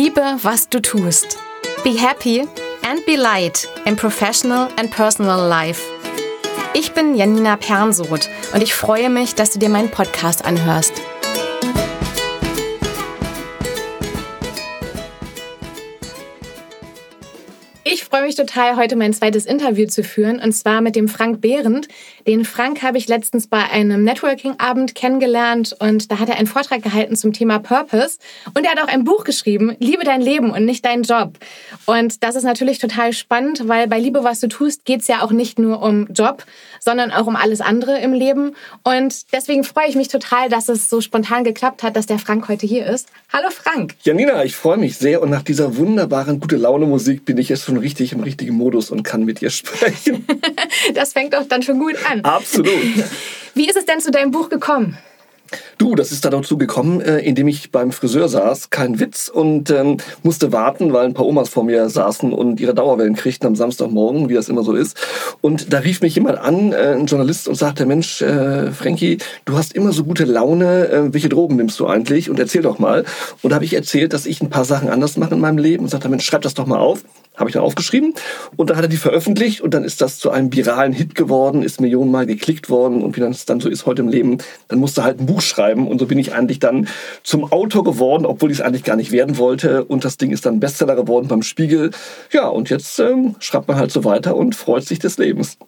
Liebe, was du tust. Be happy and be light in professional and personal life. Ich bin Janina Pernsoth und ich freue mich, dass du dir meinen Podcast anhörst. Freue mich total, heute mein zweites Interview zu führen, und zwar mit dem Frank Behrendt. Den Frank habe ich letztens bei einem Networking-Abend kennengelernt und da hat er einen Vortrag gehalten zum Thema Purpose. Und er hat auch ein Buch geschrieben, Liebe dein Leben und nicht deinen Job. Und das ist natürlich total spannend, weil bei Liebe, was du tust, geht es ja auch nicht nur um Job, sondern auch um alles andere im Leben. Und deswegen freue ich mich total, dass es so spontan geklappt hat, dass der Frank heute hier ist. Hallo Frank. Janina, ich freue mich sehr und nach dieser wunderbaren gute Laune Musik bin ich jetzt schon richtig im richtigen Modus und kann mit dir sprechen. das fängt doch dann schon gut an. Absolut. Wie ist es denn zu deinem Buch gekommen? Du, das ist da dazu gekommen, äh, indem ich beim Friseur saß, kein Witz, und ähm, musste warten, weil ein paar Omas vor mir saßen und ihre Dauerwellen kriegten am Samstagmorgen, wie das immer so ist. Und da rief mich jemand an, äh, ein Journalist, und sagte, Mensch, äh, Frankie, du hast immer so gute Laune, äh, welche Drogen nimmst du eigentlich? Und erzähl doch mal. Und da habe ich erzählt, dass ich ein paar Sachen anders mache in meinem Leben und sagte, Mensch, schreib das doch mal auf. Habe ich dann aufgeschrieben und dann hat er die veröffentlicht und dann ist das zu einem viralen Hit geworden, ist millionenmal geklickt worden und wie das dann so ist heute im Leben, dann musste halt ein Buch schreiben und so bin ich eigentlich dann zum Autor geworden, obwohl ich es eigentlich gar nicht werden wollte und das Ding ist dann Bestseller geworden beim Spiegel. Ja, und jetzt ähm, schreibt man halt so weiter und freut sich des Lebens.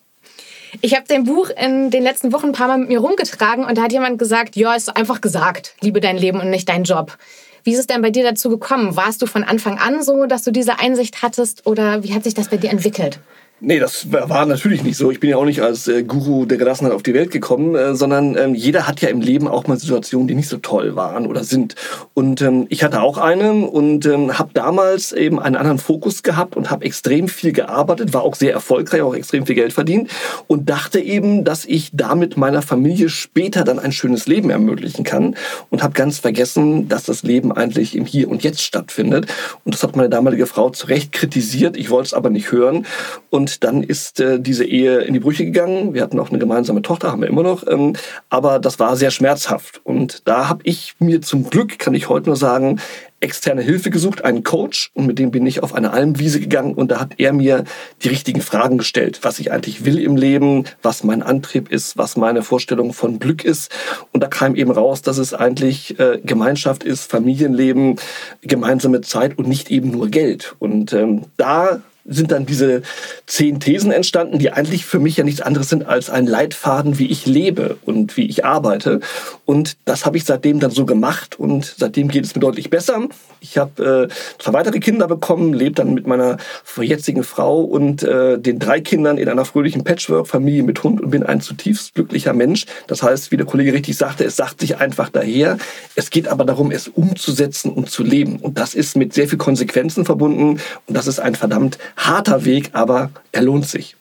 Ich habe dein Buch in den letzten Wochen ein paar Mal mit mir rumgetragen und da hat jemand gesagt, ja, ist einfach gesagt, liebe dein Leben und nicht dein Job. Wie ist es denn bei dir dazu gekommen? Warst du von Anfang an so, dass du diese Einsicht hattest oder wie hat sich das bei dir entwickelt? Nee, das war natürlich nicht so. Ich bin ja auch nicht als äh, Guru der Gelassenheit auf die Welt gekommen, äh, sondern ähm, jeder hat ja im Leben auch mal Situationen, die nicht so toll waren oder sind. Und ähm, ich hatte auch eine und ähm, habe damals eben einen anderen Fokus gehabt und habe extrem viel gearbeitet, war auch sehr erfolgreich, auch extrem viel Geld verdient und dachte eben, dass ich damit meiner Familie später dann ein schönes Leben ermöglichen kann und habe ganz vergessen, dass das Leben eigentlich im Hier und Jetzt stattfindet. Und das hat meine damalige Frau zu Recht kritisiert. Ich wollte es aber nicht hören und und dann ist äh, diese Ehe in die Brüche gegangen. Wir hatten auch eine gemeinsame Tochter, haben wir immer noch. Ähm, aber das war sehr schmerzhaft. Und da habe ich mir zum Glück, kann ich heute nur sagen, externe Hilfe gesucht, einen Coach. Und mit dem bin ich auf eine Almwiese gegangen. Und da hat er mir die richtigen Fragen gestellt, was ich eigentlich will im Leben, was mein Antrieb ist, was meine Vorstellung von Glück ist. Und da kam eben raus, dass es eigentlich äh, Gemeinschaft ist, Familienleben, gemeinsame Zeit und nicht eben nur Geld. Und ähm, da sind dann diese zehn Thesen entstanden, die eigentlich für mich ja nichts anderes sind als ein Leitfaden, wie ich lebe und wie ich arbeite. Und das habe ich seitdem dann so gemacht und seitdem geht es mir deutlich besser. Ich habe äh, zwei weitere Kinder bekommen, lebe dann mit meiner jetzigen Frau und äh, den drei Kindern in einer fröhlichen Patchwork-Familie mit Hund und bin ein zutiefst glücklicher Mensch. Das heißt, wie der Kollege richtig sagte, es sagt sich einfach daher. Es geht aber darum, es umzusetzen und zu leben. Und das ist mit sehr viel Konsequenzen verbunden und das ist ein verdammt harter Weg, aber er lohnt sich.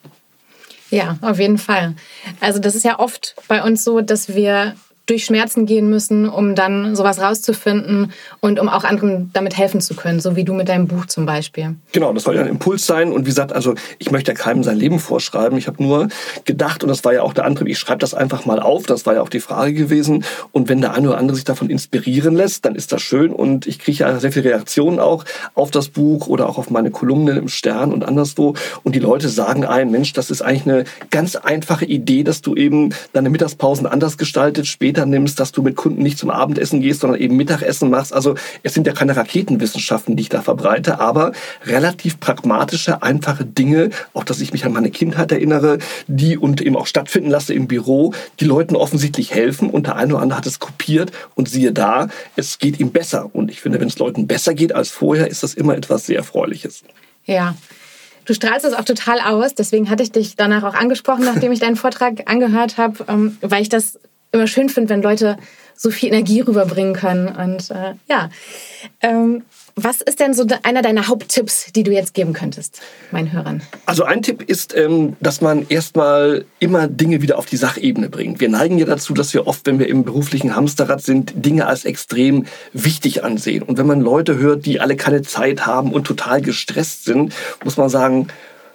Ja, auf jeden Fall. Also das ist ja oft bei uns so, dass wir durch Schmerzen gehen müssen, um dann sowas rauszufinden und um auch anderen damit helfen zu können, so wie du mit deinem Buch zum Beispiel. Genau, das soll ja ein Impuls sein. Und wie gesagt, also ich möchte ja keinem sein Leben vorschreiben. Ich habe nur gedacht, und das war ja auch der Antrieb, ich schreibe das einfach mal auf. Das war ja auch die Frage gewesen. Und wenn der eine oder andere sich davon inspirieren lässt, dann ist das schön. Und ich kriege ja sehr viele Reaktionen auch auf das Buch oder auch auf meine Kolumnen im Stern und anderswo. Und die Leute sagen einem, Mensch, das ist eigentlich eine ganz einfache Idee, dass du eben deine Mittagspausen anders gestaltet, später nimmst, dass du mit Kunden nicht zum Abendessen gehst, sondern eben Mittagessen machst. Also es sind ja keine Raketenwissenschaften, die ich da verbreite, aber relativ pragmatische, einfache Dinge, auch dass ich mich an meine Kindheit erinnere, die und eben auch stattfinden lasse im Büro, die Leuten offensichtlich helfen und der eine oder andere hat es kopiert und siehe da, es geht ihm besser. Und ich finde, wenn es Leuten besser geht als vorher, ist das immer etwas sehr Erfreuliches. Ja, Du strahlst es auch total aus. Deswegen hatte ich dich danach auch angesprochen, nachdem ich deinen Vortrag angehört habe, ähm, weil ich das immer schön finde, wenn Leute so viel Energie rüberbringen können. Und äh, ja, ähm, was ist denn so einer deiner Haupttipps, die du jetzt geben könntest, meinen Hörern? Also ein Tipp ist, ähm, dass man erstmal immer Dinge wieder auf die Sachebene bringt. Wir neigen ja dazu, dass wir oft, wenn wir im beruflichen Hamsterrad sind, Dinge als extrem wichtig ansehen. Und wenn man Leute hört, die alle keine Zeit haben und total gestresst sind, muss man sagen,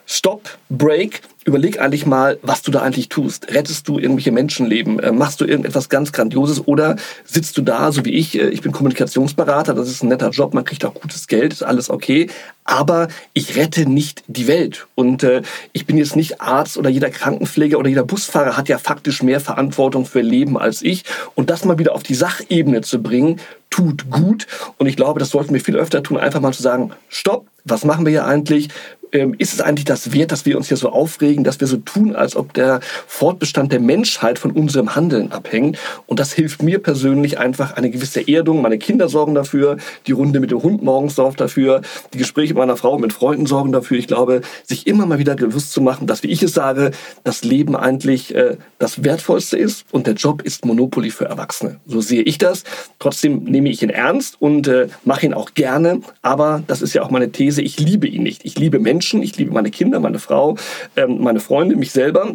Stop, Break überleg eigentlich mal, was du da eigentlich tust. Rettest du irgendwelche Menschenleben? Äh, machst du irgendetwas ganz Grandioses? Oder sitzt du da, so wie ich, äh, ich bin Kommunikationsberater, das ist ein netter Job, man kriegt auch gutes Geld, ist alles okay. Aber ich rette nicht die Welt. Und äh, ich bin jetzt nicht Arzt oder jeder Krankenpfleger oder jeder Busfahrer hat ja faktisch mehr Verantwortung für Leben als ich. Und das mal wieder auf die Sachebene zu bringen, tut gut. Und ich glaube, das sollten wir viel öfter tun, einfach mal zu sagen, stopp, was machen wir hier eigentlich? Ähm, ist es eigentlich das wert, dass wir uns hier so aufregen, dass wir so tun, als ob der Fortbestand der Menschheit von unserem Handeln abhängt. Und das hilft mir persönlich einfach eine gewisse Erdung. Meine Kinder sorgen dafür, die Runde mit dem Hund morgens sorgt dafür, die Gespräche mit meiner Frau, mit Freunden sorgen dafür. Ich glaube, sich immer mal wieder bewusst zu machen, dass, wie ich es sage, das Leben eigentlich äh, das Wertvollste ist und der Job ist Monopoly für Erwachsene. So sehe ich das. Trotzdem nehme ich ihn ernst und äh, mache ihn auch gerne. Aber das ist ja auch meine These. Ich liebe ihn nicht. Ich liebe Menschen Menschen. Ich liebe meine Kinder, meine Frau, ähm, meine Freunde, mich selber.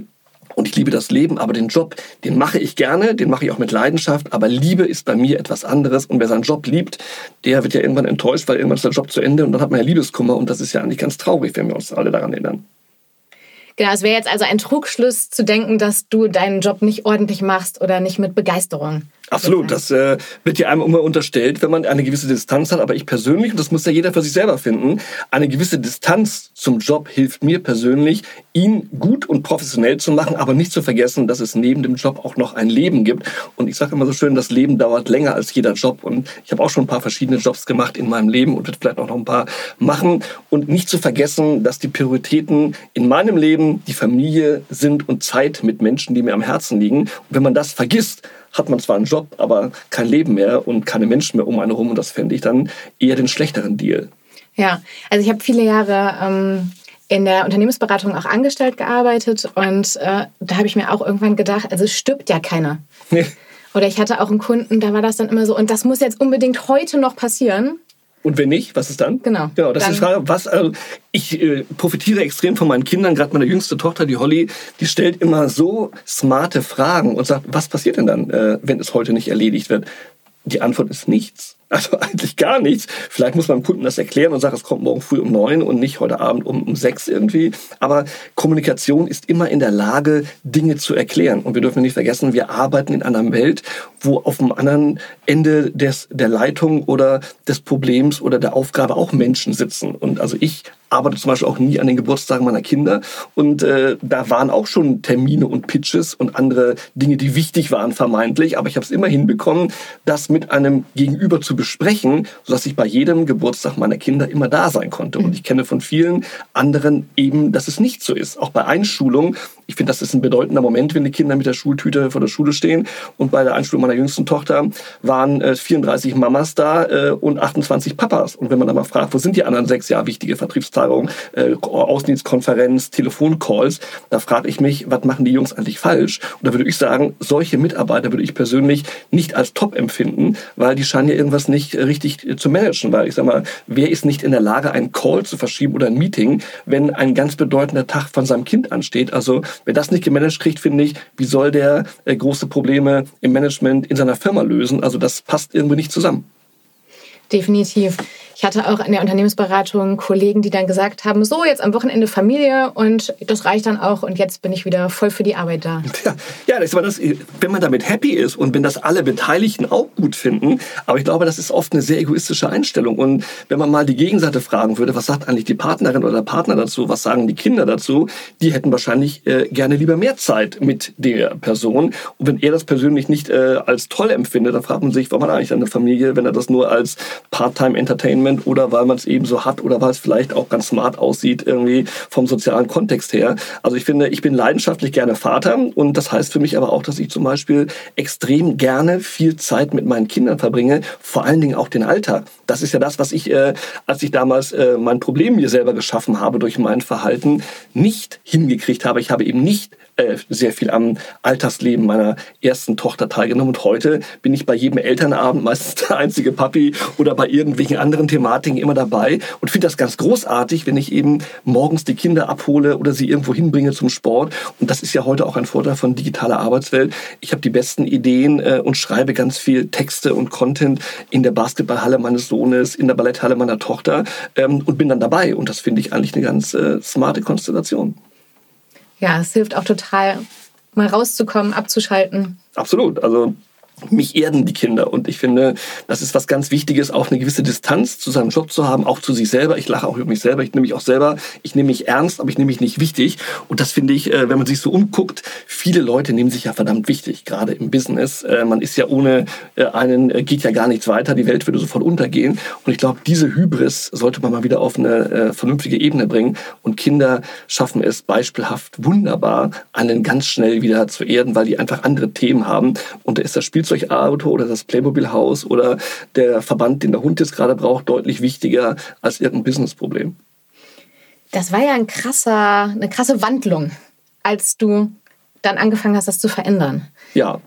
Und ich liebe das Leben, aber den Job, den mache ich gerne, den mache ich auch mit Leidenschaft. Aber Liebe ist bei mir etwas anderes. Und wer seinen Job liebt, der wird ja irgendwann enttäuscht, weil irgendwann ist der Job zu Ende und dann hat man ja Liebeskummer. Und das ist ja eigentlich ganz traurig, wenn wir uns alle daran erinnern. Genau, es wäre jetzt also ein Trugschluss zu denken, dass du deinen Job nicht ordentlich machst oder nicht mit Begeisterung. Absolut, das äh, wird ja einem immer unterstellt, wenn man eine gewisse Distanz hat. Aber ich persönlich, und das muss ja jeder für sich selber finden, eine gewisse Distanz zum Job hilft mir persönlich, ihn gut und professionell zu machen, aber nicht zu vergessen, dass es neben dem Job auch noch ein Leben gibt. Und ich sage immer so schön, das Leben dauert länger als jeder Job. Und ich habe auch schon ein paar verschiedene Jobs gemacht in meinem Leben und werde vielleicht auch noch ein paar machen. Und nicht zu vergessen, dass die Prioritäten in meinem Leben die Familie sind und Zeit mit Menschen, die mir am Herzen liegen. Und wenn man das vergisst, hat man zwar einen Job, aber kein Leben mehr und keine Menschen mehr um einen herum. Und das fände ich dann eher den schlechteren Deal. Ja, also ich habe viele Jahre ähm, in der Unternehmensberatung auch angestellt gearbeitet und äh, da habe ich mir auch irgendwann gedacht, also es stirbt ja keiner. Oder ich hatte auch einen Kunden, da war das dann immer so, und das muss jetzt unbedingt heute noch passieren. Und wenn nicht, was ist dann? Genau. Genau, das dann. ist die Frage, was, also ich äh, profitiere extrem von meinen Kindern, gerade meine jüngste Tochter, die Holly, die stellt immer so smarte Fragen und sagt, was passiert denn dann, äh, wenn es heute nicht erledigt wird? Die Antwort ist nichts. Also eigentlich gar nichts. Vielleicht muss man dem Kunden das erklären und sagen, es kommt morgen früh um neun und nicht heute Abend um, um sechs irgendwie. Aber Kommunikation ist immer in der Lage, Dinge zu erklären. Und wir dürfen nicht vergessen, wir arbeiten in einer Welt, wo auf dem anderen Ende des, der Leitung oder des Problems oder der Aufgabe auch Menschen sitzen. Und also ich arbeite zum Beispiel auch nie an den Geburtstagen meiner Kinder. Und äh, da waren auch schon Termine und Pitches und andere Dinge, die wichtig waren vermeintlich. Aber ich habe es immer hinbekommen, das mit einem Gegenüber zu besprechen, sodass ich bei jedem Geburtstag meiner Kinder immer da sein konnte. Und ich kenne von vielen anderen eben, dass es nicht so ist. Auch bei Einschulung. Ich finde, das ist ein bedeutender Moment, wenn die Kinder mit der Schultüte vor der Schule stehen. Und bei der Einschulung meiner jüngsten Tochter waren äh, 34 Mamas da äh, und 28 Papas. Und wenn man dann mal fragt, wo sind die anderen sechs Jahre wichtige Vertriebstagung, äh, Außendienstkonferenz, Telefoncalls, da frage ich mich, was machen die Jungs eigentlich falsch? Und da würde ich sagen, solche Mitarbeiter würde ich persönlich nicht als top empfinden, weil die scheinen ja irgendwas nicht richtig zu managen. Weil ich sag mal, wer ist nicht in der Lage, einen Call zu verschieben oder ein Meeting, wenn ein ganz bedeutender Tag von seinem Kind ansteht? Also wer das nicht gemanagt kriegt, finde ich, wie soll der äh, große Probleme im Management in seiner Firma lösen? Also das passt irgendwie nicht zusammen. Definitiv. Ich hatte auch in der Unternehmensberatung Kollegen, die dann gesagt haben, so jetzt am Wochenende Familie und das reicht dann auch und jetzt bin ich wieder voll für die Arbeit da. Ja, ja das, das, wenn man damit happy ist und wenn das alle Beteiligten auch gut finden, aber ich glaube, das ist oft eine sehr egoistische Einstellung und wenn man mal die Gegenseite fragen würde, was sagt eigentlich die Partnerin oder der Partner dazu, was sagen die Kinder dazu, die hätten wahrscheinlich äh, gerne lieber mehr Zeit mit der Person und wenn er das persönlich nicht äh, als toll empfindet, dann fragt man sich, warum hat er eigentlich eine Familie, wenn er das nur als Part-Time-Entertainment Environment oder weil man es eben so hat oder weil es vielleicht auch ganz smart aussieht irgendwie vom sozialen Kontext her. Also ich finde, ich bin leidenschaftlich gerne Vater und das heißt für mich aber auch, dass ich zum Beispiel extrem gerne viel Zeit mit meinen Kindern verbringe, vor allen Dingen auch den Alltag. Das ist ja das, was ich, äh, als ich damals äh, mein Problem mir selber geschaffen habe durch mein Verhalten, nicht hingekriegt habe. Ich habe eben nicht äh, sehr viel am Alltagsleben meiner ersten Tochter teilgenommen. Und heute bin ich bei jedem Elternabend meistens der einzige Papi oder bei irgendwelchen anderen Thematiken immer dabei und finde das ganz großartig, wenn ich eben morgens die Kinder abhole oder sie irgendwo hinbringe zum Sport. Und das ist ja heute auch ein Vorteil von digitaler Arbeitswelt. Ich habe die besten Ideen äh, und schreibe ganz viel Texte und Content in der Basketballhalle meines Sohnes, in der Balletthalle meiner Tochter ähm, und bin dann dabei. Und das finde ich eigentlich eine ganz äh, smarte Konstellation. Ja, es hilft auch total, mal rauszukommen, abzuschalten. Absolut. Also mich erden die Kinder. Und ich finde, das ist was ganz Wichtiges, auch eine gewisse Distanz zu seinem Job zu haben, auch zu sich selber. Ich lache auch über mich selber. Ich nehme mich auch selber, ich nehme mich ernst, aber ich nehme mich nicht wichtig. Und das finde ich, äh, wenn man sich so umguckt, viele Leute nehmen sich ja verdammt wichtig, gerade im Business. Äh, man ist ja ohne äh, einen, geht ja gar nichts weiter. Die Welt würde sofort untergehen. Und ich glaube, diese Hybris sollte man mal wieder auf eine vernünftige Ebene bringen. Und Kinder schaffen es beispielhaft wunderbar, einen ganz schnell wieder zu erden, weil die einfach andere Themen haben. Und da ist das Spiel Spielzeugauto oder das Playmobil-Haus oder der Verband, den der Hund jetzt gerade braucht, deutlich wichtiger als irgendein Businessproblem. Das war ja ein krasser, eine krasse Wandlung, als du dann angefangen hast, das zu verändern. Ja.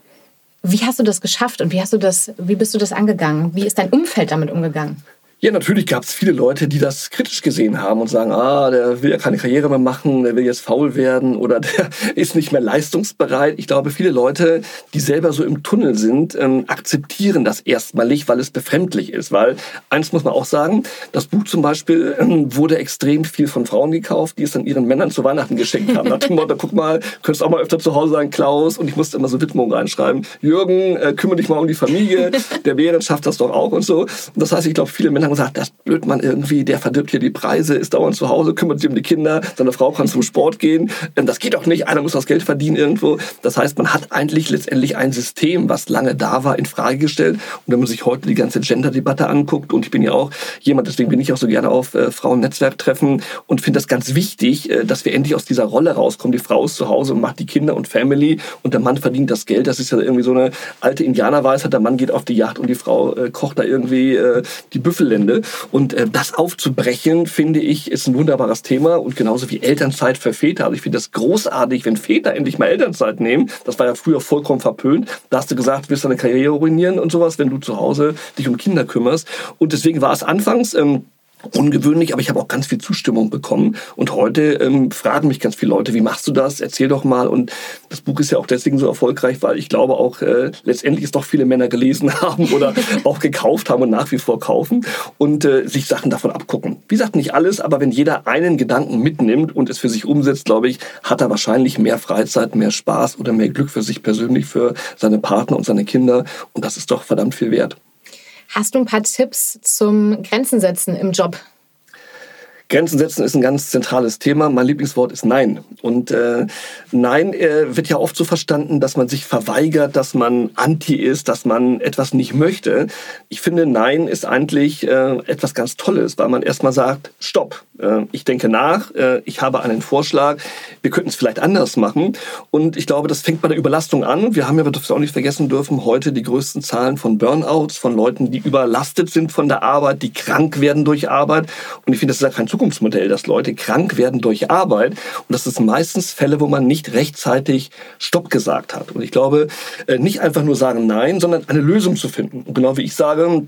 Wie hast du das geschafft und wie hast du das, wie bist du das angegangen? Wie ist dein Umfeld damit umgegangen? Ja, natürlich gab es viele Leute, die das kritisch gesehen haben und sagen, ah, der will ja keine Karriere mehr machen, der will jetzt faul werden oder der ist nicht mehr leistungsbereit. Ich glaube, viele Leute, die selber so im Tunnel sind, ähm, akzeptieren das erstmalig, weil es befremdlich ist. Weil eins muss man auch sagen, das Buch zum Beispiel ähm, wurde extrem viel von Frauen gekauft, die es dann ihren Männern zu Weihnachten geschenkt haben. Nach dem Motto, guck mal, könntest auch mal öfter zu Hause sein, Klaus. Und ich musste immer so Widmungen reinschreiben. Jürgen, äh, kümmere dich mal um die Familie. Der Behrens schafft das doch auch und so. Und das heißt, ich glaube, viele Männer und sagt, das blöd man irgendwie, der verdirbt hier die Preise, ist dauernd zu Hause, kümmert sich um die Kinder, seine Frau kann zum Sport gehen. Ähm, das geht doch nicht, einer muss das Geld verdienen irgendwo. Das heißt, man hat eigentlich letztendlich ein System, was lange da war, in Frage gestellt. Und wenn man sich heute die ganze Gender-Debatte anguckt, und ich bin ja auch jemand, deswegen bin ich auch so gerne auf äh, Frauen-Netzwerktreffen und finde das ganz wichtig, äh, dass wir endlich aus dieser Rolle rauskommen. Die Frau ist zu Hause und macht die Kinder und Family und der Mann verdient das Geld. Das ist ja irgendwie so eine alte Indianerweisheit. Der Mann geht auf die Yacht und die Frau äh, kocht da irgendwie äh, die Büffellende. Und äh, das aufzubrechen, finde ich, ist ein wunderbares Thema. Und genauso wie Elternzeit für Väter. Also ich finde das großartig, wenn Väter endlich mal Elternzeit nehmen. Das war ja früher vollkommen verpönt. Da hast du gesagt, du willst deine Karriere ruinieren und sowas, wenn du zu Hause dich um Kinder kümmerst. Und deswegen war es anfangs... Ähm, ungewöhnlich, aber ich habe auch ganz viel Zustimmung bekommen. Und heute ähm, fragen mich ganz viele Leute, wie machst du das? Erzähl doch mal. Und das Buch ist ja auch deswegen so erfolgreich, weil ich glaube auch äh, letztendlich es doch viele Männer gelesen haben oder auch gekauft haben und nach wie vor kaufen und äh, sich Sachen davon abgucken. Wie gesagt, nicht alles, aber wenn jeder einen Gedanken mitnimmt und es für sich umsetzt, glaube ich, hat er wahrscheinlich mehr Freizeit, mehr Spaß oder mehr Glück für sich persönlich, für seine Partner und seine Kinder. Und das ist doch verdammt viel wert. Hast du ein paar Tipps zum Grenzen setzen im Job? Grenzen setzen ist ein ganz zentrales Thema. Mein Lieblingswort ist Nein. Und äh, Nein äh, wird ja oft so verstanden, dass man sich verweigert, dass man anti ist, dass man etwas nicht möchte. Ich finde, Nein ist eigentlich äh, etwas ganz Tolles, weil man erstmal sagt, stopp, äh, ich denke nach, äh, ich habe einen Vorschlag, wir könnten es vielleicht anders machen. Und ich glaube, das fängt bei der Überlastung an. Wir haben ja, das auch nicht vergessen dürfen, heute die größten Zahlen von Burnouts, von Leuten, die überlastet sind von der Arbeit, die krank werden durch Arbeit. Und ich finde, das ist ja kein Zukunft Zukunftsmodell, dass Leute krank werden durch Arbeit. Und das ist meistens Fälle, wo man nicht rechtzeitig Stopp gesagt hat. Und ich glaube, äh, nicht einfach nur sagen Nein, sondern eine Lösung zu finden. Und genau wie ich sage,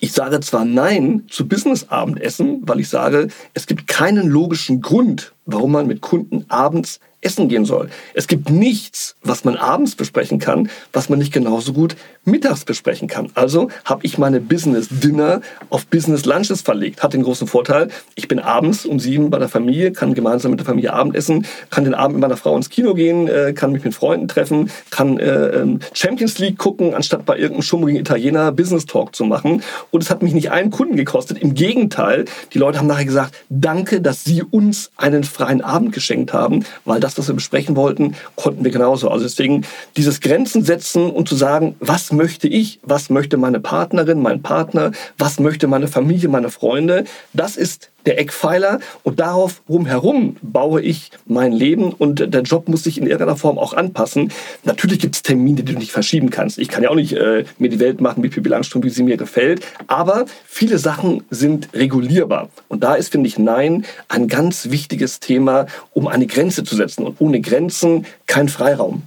ich sage zwar Nein zu Business-Abendessen, weil ich sage, es gibt keinen logischen Grund, warum man mit Kunden abends essen gehen soll. Es gibt nichts, was man abends besprechen kann, was man nicht genauso gut mittags besprechen kann. Also habe ich meine Business Dinner auf Business Lunches verlegt. Hat den großen Vorteil, ich bin abends um sieben bei der Familie, kann gemeinsam mit der Familie Abendessen, kann den Abend mit meiner Frau ins Kino gehen, äh, kann mich mit Freunden treffen, kann äh, ähm, Champions League gucken, anstatt bei irgendeinem schummrigen Italiener Business Talk zu machen. Und es hat mich nicht einen Kunden gekostet. Im Gegenteil, die Leute haben nachher gesagt, danke, dass Sie uns einen freien Abend geschenkt haben, weil das, was wir besprechen wollten, konnten wir genauso. Also deswegen dieses Grenzen setzen und zu sagen, was möchte ich, was möchte meine Partnerin, mein Partner, was möchte meine Familie, meine Freunde, das ist der Eckpfeiler und darauf rumherum baue ich mein Leben und der Job muss sich in irgendeiner Form auch anpassen. Natürlich gibt es Termine, die du nicht verschieben kannst. Ich kann ja auch nicht äh, mir die Welt machen, wie Pippi Langstrumpf, wie sie mir gefällt, aber viele Sachen sind regulierbar und da ist, finde ich, Nein ein ganz wichtiges Thema, um eine Grenze zu setzen und ohne Grenzen kein Freiraum.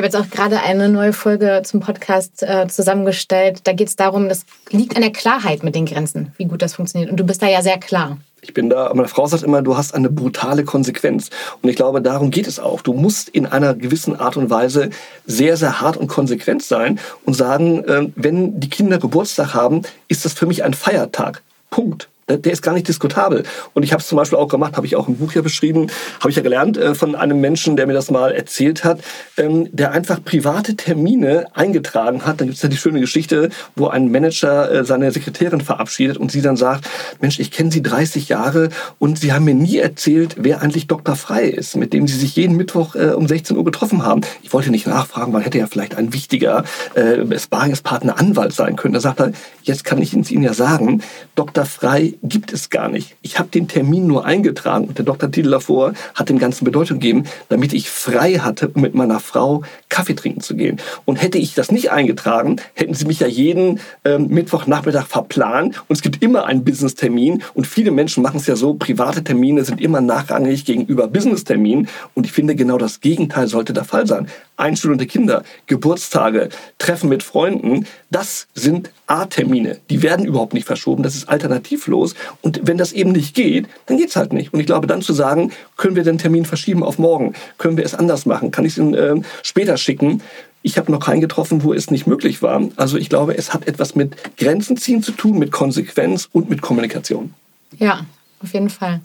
Habe jetzt auch gerade eine neue Folge zum Podcast äh, zusammengestellt. Da geht es darum, das liegt an der Klarheit mit den Grenzen, wie gut das funktioniert. Und du bist da ja sehr klar. Ich bin da, meine Frau sagt immer, du hast eine brutale Konsequenz. Und ich glaube, darum geht es auch. Du musst in einer gewissen Art und Weise sehr, sehr hart und konsequent sein und sagen, äh, wenn die Kinder Geburtstag haben, ist das für mich ein Feiertag. Punkt. Der ist gar nicht diskutabel. Und ich habe es zum Beispiel auch gemacht, habe ich auch im Buch hier beschrieben, habe ich ja gelernt äh, von einem Menschen, der mir das mal erzählt hat, ähm, der einfach private Termine eingetragen hat. Dann gibt es ja die schöne Geschichte, wo ein Manager äh, seine Sekretärin verabschiedet und sie dann sagt, Mensch, ich kenne Sie 30 Jahre und Sie haben mir nie erzählt, wer eigentlich Dr. Frei ist, mit dem Sie sich jeden Mittwoch äh, um 16 Uhr getroffen haben. Ich wollte nicht nachfragen, weil hätte ja vielleicht ein wichtiger äh, Sparingspartner Anwalt sein können. Da sagt er, jetzt kann ich Ihnen ja sagen, Dr. Frei gibt es gar nicht. Ich habe den Termin nur eingetragen und der Doktortitel davor hat dem Ganzen Bedeutung gegeben, damit ich frei hatte, mit meiner Frau Kaffee trinken zu gehen. Und hätte ich das nicht eingetragen, hätten sie mich ja jeden ähm, Mittwochnachmittag verplant und es gibt immer einen Business-Termin und viele Menschen machen es ja so, private Termine sind immer nachrangig gegenüber Business-Terminen und ich finde genau das Gegenteil sollte der Fall sein. Einschulung der Kinder, Geburtstage, Treffen mit Freunden, das sind A-Termine. Die werden überhaupt nicht verschoben, das ist alternativlos und wenn das eben nicht geht, dann geht's halt nicht. Und ich glaube, dann zu sagen, können wir den Termin verschieben auf morgen, können wir es anders machen, kann ich es äh, später schicken, ich habe noch keinen getroffen, wo es nicht möglich war. Also ich glaube, es hat etwas mit Grenzen ziehen zu tun, mit Konsequenz und mit Kommunikation. Ja, auf jeden Fall.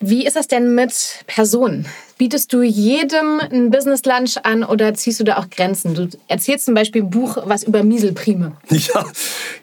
Wie ist das denn mit Personen? Bietest du jedem ein Business Lunch an oder ziehst du da auch Grenzen? Du erzählst zum Beispiel ein Buch was über Mieselprime. Ja,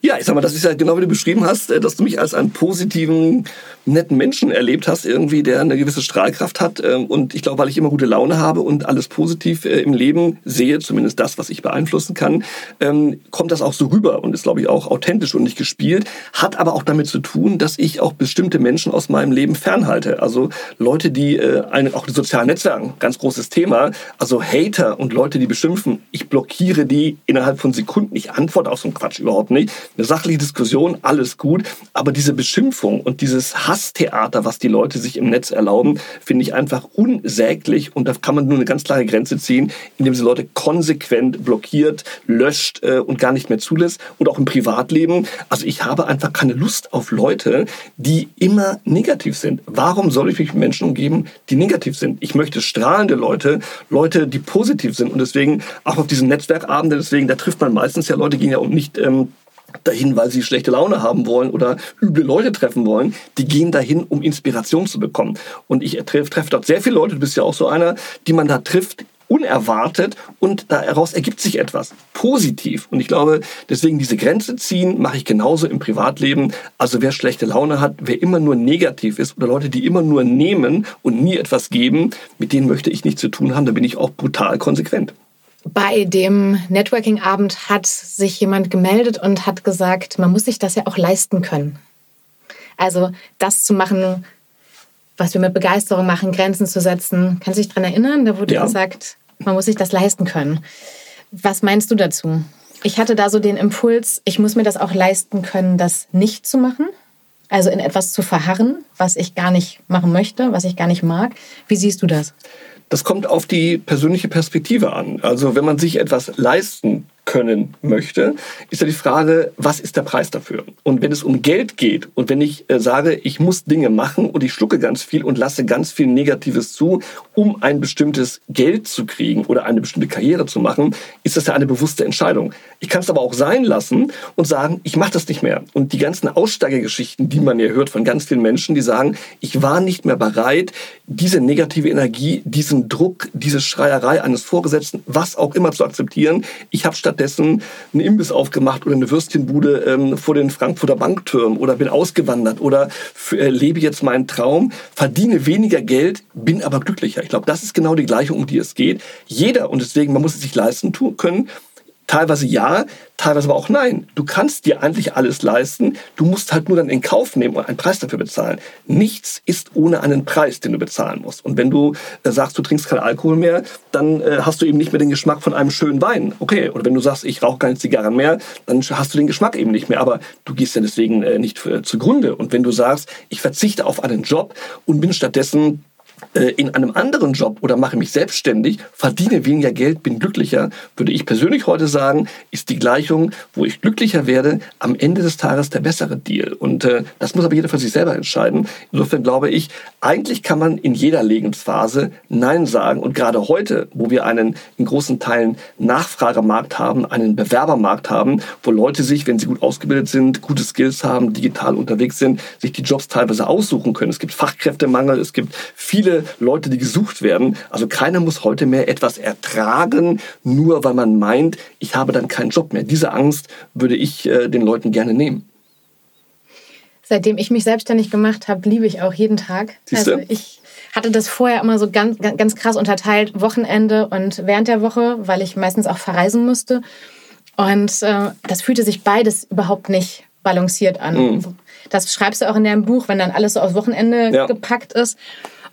ja, ich sag mal, das ist ja genau wie du beschrieben hast, äh, dass du mich als einen positiven, netten Menschen erlebt hast, irgendwie, der eine gewisse Strahlkraft hat. Ähm, und ich glaube, weil ich immer gute Laune habe und alles positiv äh, im Leben sehe, zumindest das, was ich beeinflussen kann, ähm, kommt das auch so rüber und ist, glaube ich, auch authentisch und nicht gespielt. Hat aber auch damit zu tun, dass ich auch bestimmte Menschen aus meinem Leben fernhalte. Also Leute, die äh, auch die sozialen Netzwerken, ganz großes Thema. Also Hater und Leute, die beschimpfen, ich blockiere die innerhalb von Sekunden. Ich antworte auf so einen Quatsch überhaupt nicht. Eine sachliche Diskussion, alles gut. Aber diese Beschimpfung und dieses Hasstheater, was die Leute sich im Netz erlauben, finde ich einfach unsäglich. Und da kann man nur eine ganz klare Grenze ziehen, indem sie Leute konsequent blockiert, löscht äh, und gar nicht mehr zulässt. Und auch im Privatleben. Also ich habe einfach keine Lust auf Leute, die immer negativ sind. Warum soll ich mich mit Menschen umgeben, die negativ sind? Ich ich möchte strahlende Leute, Leute, die positiv sind. Und deswegen auch auf diesen Netzwerkabenden, deswegen, da trifft man meistens ja Leute, die gehen ja nicht ähm, dahin, weil sie schlechte Laune haben wollen oder üble Leute treffen wollen. Die gehen dahin, um Inspiration zu bekommen. Und ich treffe treff dort sehr viele Leute, du bist ja auch so einer, die man da trifft, unerwartet und daraus ergibt sich etwas positiv. Und ich glaube, deswegen diese Grenze ziehen mache ich genauso im Privatleben. Also wer schlechte Laune hat, wer immer nur negativ ist oder Leute, die immer nur nehmen und nie etwas geben, mit denen möchte ich nichts zu tun haben. Da bin ich auch brutal konsequent. Bei dem Networking-Abend hat sich jemand gemeldet und hat gesagt, man muss sich das ja auch leisten können. Also das zu machen, was wir mit Begeisterung machen, Grenzen zu setzen. Kannst du dich daran erinnern? Da wurde ja. gesagt, man muss sich das leisten können. Was meinst du dazu? Ich hatte da so den Impuls, ich muss mir das auch leisten können, das nicht zu machen. Also in etwas zu verharren, was ich gar nicht machen möchte, was ich gar nicht mag. Wie siehst du das? Das kommt auf die persönliche Perspektive an. Also wenn man sich etwas leisten können möchte, ist ja die Frage, was ist der Preis dafür? Und wenn es um Geld geht und wenn ich äh, sage, ich muss Dinge machen und ich schlucke ganz viel und lasse ganz viel Negatives zu, um ein bestimmtes Geld zu kriegen oder eine bestimmte Karriere zu machen, ist das ja eine bewusste Entscheidung. Ich kann es aber auch sein lassen und sagen, ich mache das nicht mehr. Und die ganzen Aussteigergeschichten, die man ja hört von ganz vielen Menschen, die sagen, ich war nicht mehr bereit, diese negative Energie, diesen Druck, diese Schreierei eines Vorgesetzten, was auch immer zu akzeptieren. Ich habe statt stattdessen einen Imbiss aufgemacht oder eine Würstchenbude ähm, vor den Frankfurter Banktürmen oder bin ausgewandert oder äh, lebe jetzt meinen Traum, verdiene weniger Geld, bin aber glücklicher. Ich glaube, das ist genau die Gleichung, um die es geht. Jeder, und deswegen, man muss es sich leisten können, Teilweise ja, teilweise aber auch nein. Du kannst dir eigentlich alles leisten, du musst halt nur dann in Kauf nehmen und einen Preis dafür bezahlen. Nichts ist ohne einen Preis, den du bezahlen musst. Und wenn du äh, sagst, du trinkst keinen Alkohol mehr, dann äh, hast du eben nicht mehr den Geschmack von einem schönen Wein. Okay, oder wenn du sagst, ich rauche keine Zigarren mehr, dann hast du den Geschmack eben nicht mehr. Aber du gehst ja deswegen äh, nicht für, zugrunde. Und wenn du sagst, ich verzichte auf einen Job und bin stattdessen äh, in einem anderen Job oder mache mich selbstständig, verdiene weniger Geld, bin glücklicher, würde ich persönlich heute sagen, ist die Gleichung, wo ich glücklicher werde, am Ende des Tages der bessere Deal. Und äh, das muss aber jeder für sich selber entscheiden. Insofern glaube ich, eigentlich kann man in jeder Lebensphase Nein sagen. Und gerade heute, wo wir einen in großen Teilen Nachfragemarkt haben, einen Bewerbermarkt haben, wo Leute sich, wenn sie gut ausgebildet sind, gute Skills haben, digital unterwegs sind, sich die Jobs teilweise aussuchen können. Es gibt Fachkräftemangel, es gibt viele Leute, die gesucht werden. Also keiner muss heute mehr etwas ertragen, nur weil man meint, ich habe dann keinen Job mehr. Diese Angst würde ich äh, den Leuten gerne nehmen. Seitdem ich mich selbstständig gemacht habe, liebe ich auch jeden Tag. Siehste? Also ich hatte das vorher immer so ganz, ganz krass unterteilt, Wochenende und während der Woche, weil ich meistens auch verreisen musste. Und äh, das fühlte sich beides überhaupt nicht balanciert an. Mhm. Das schreibst du auch in deinem Buch, wenn dann alles so aufs Wochenende ja. gepackt ist.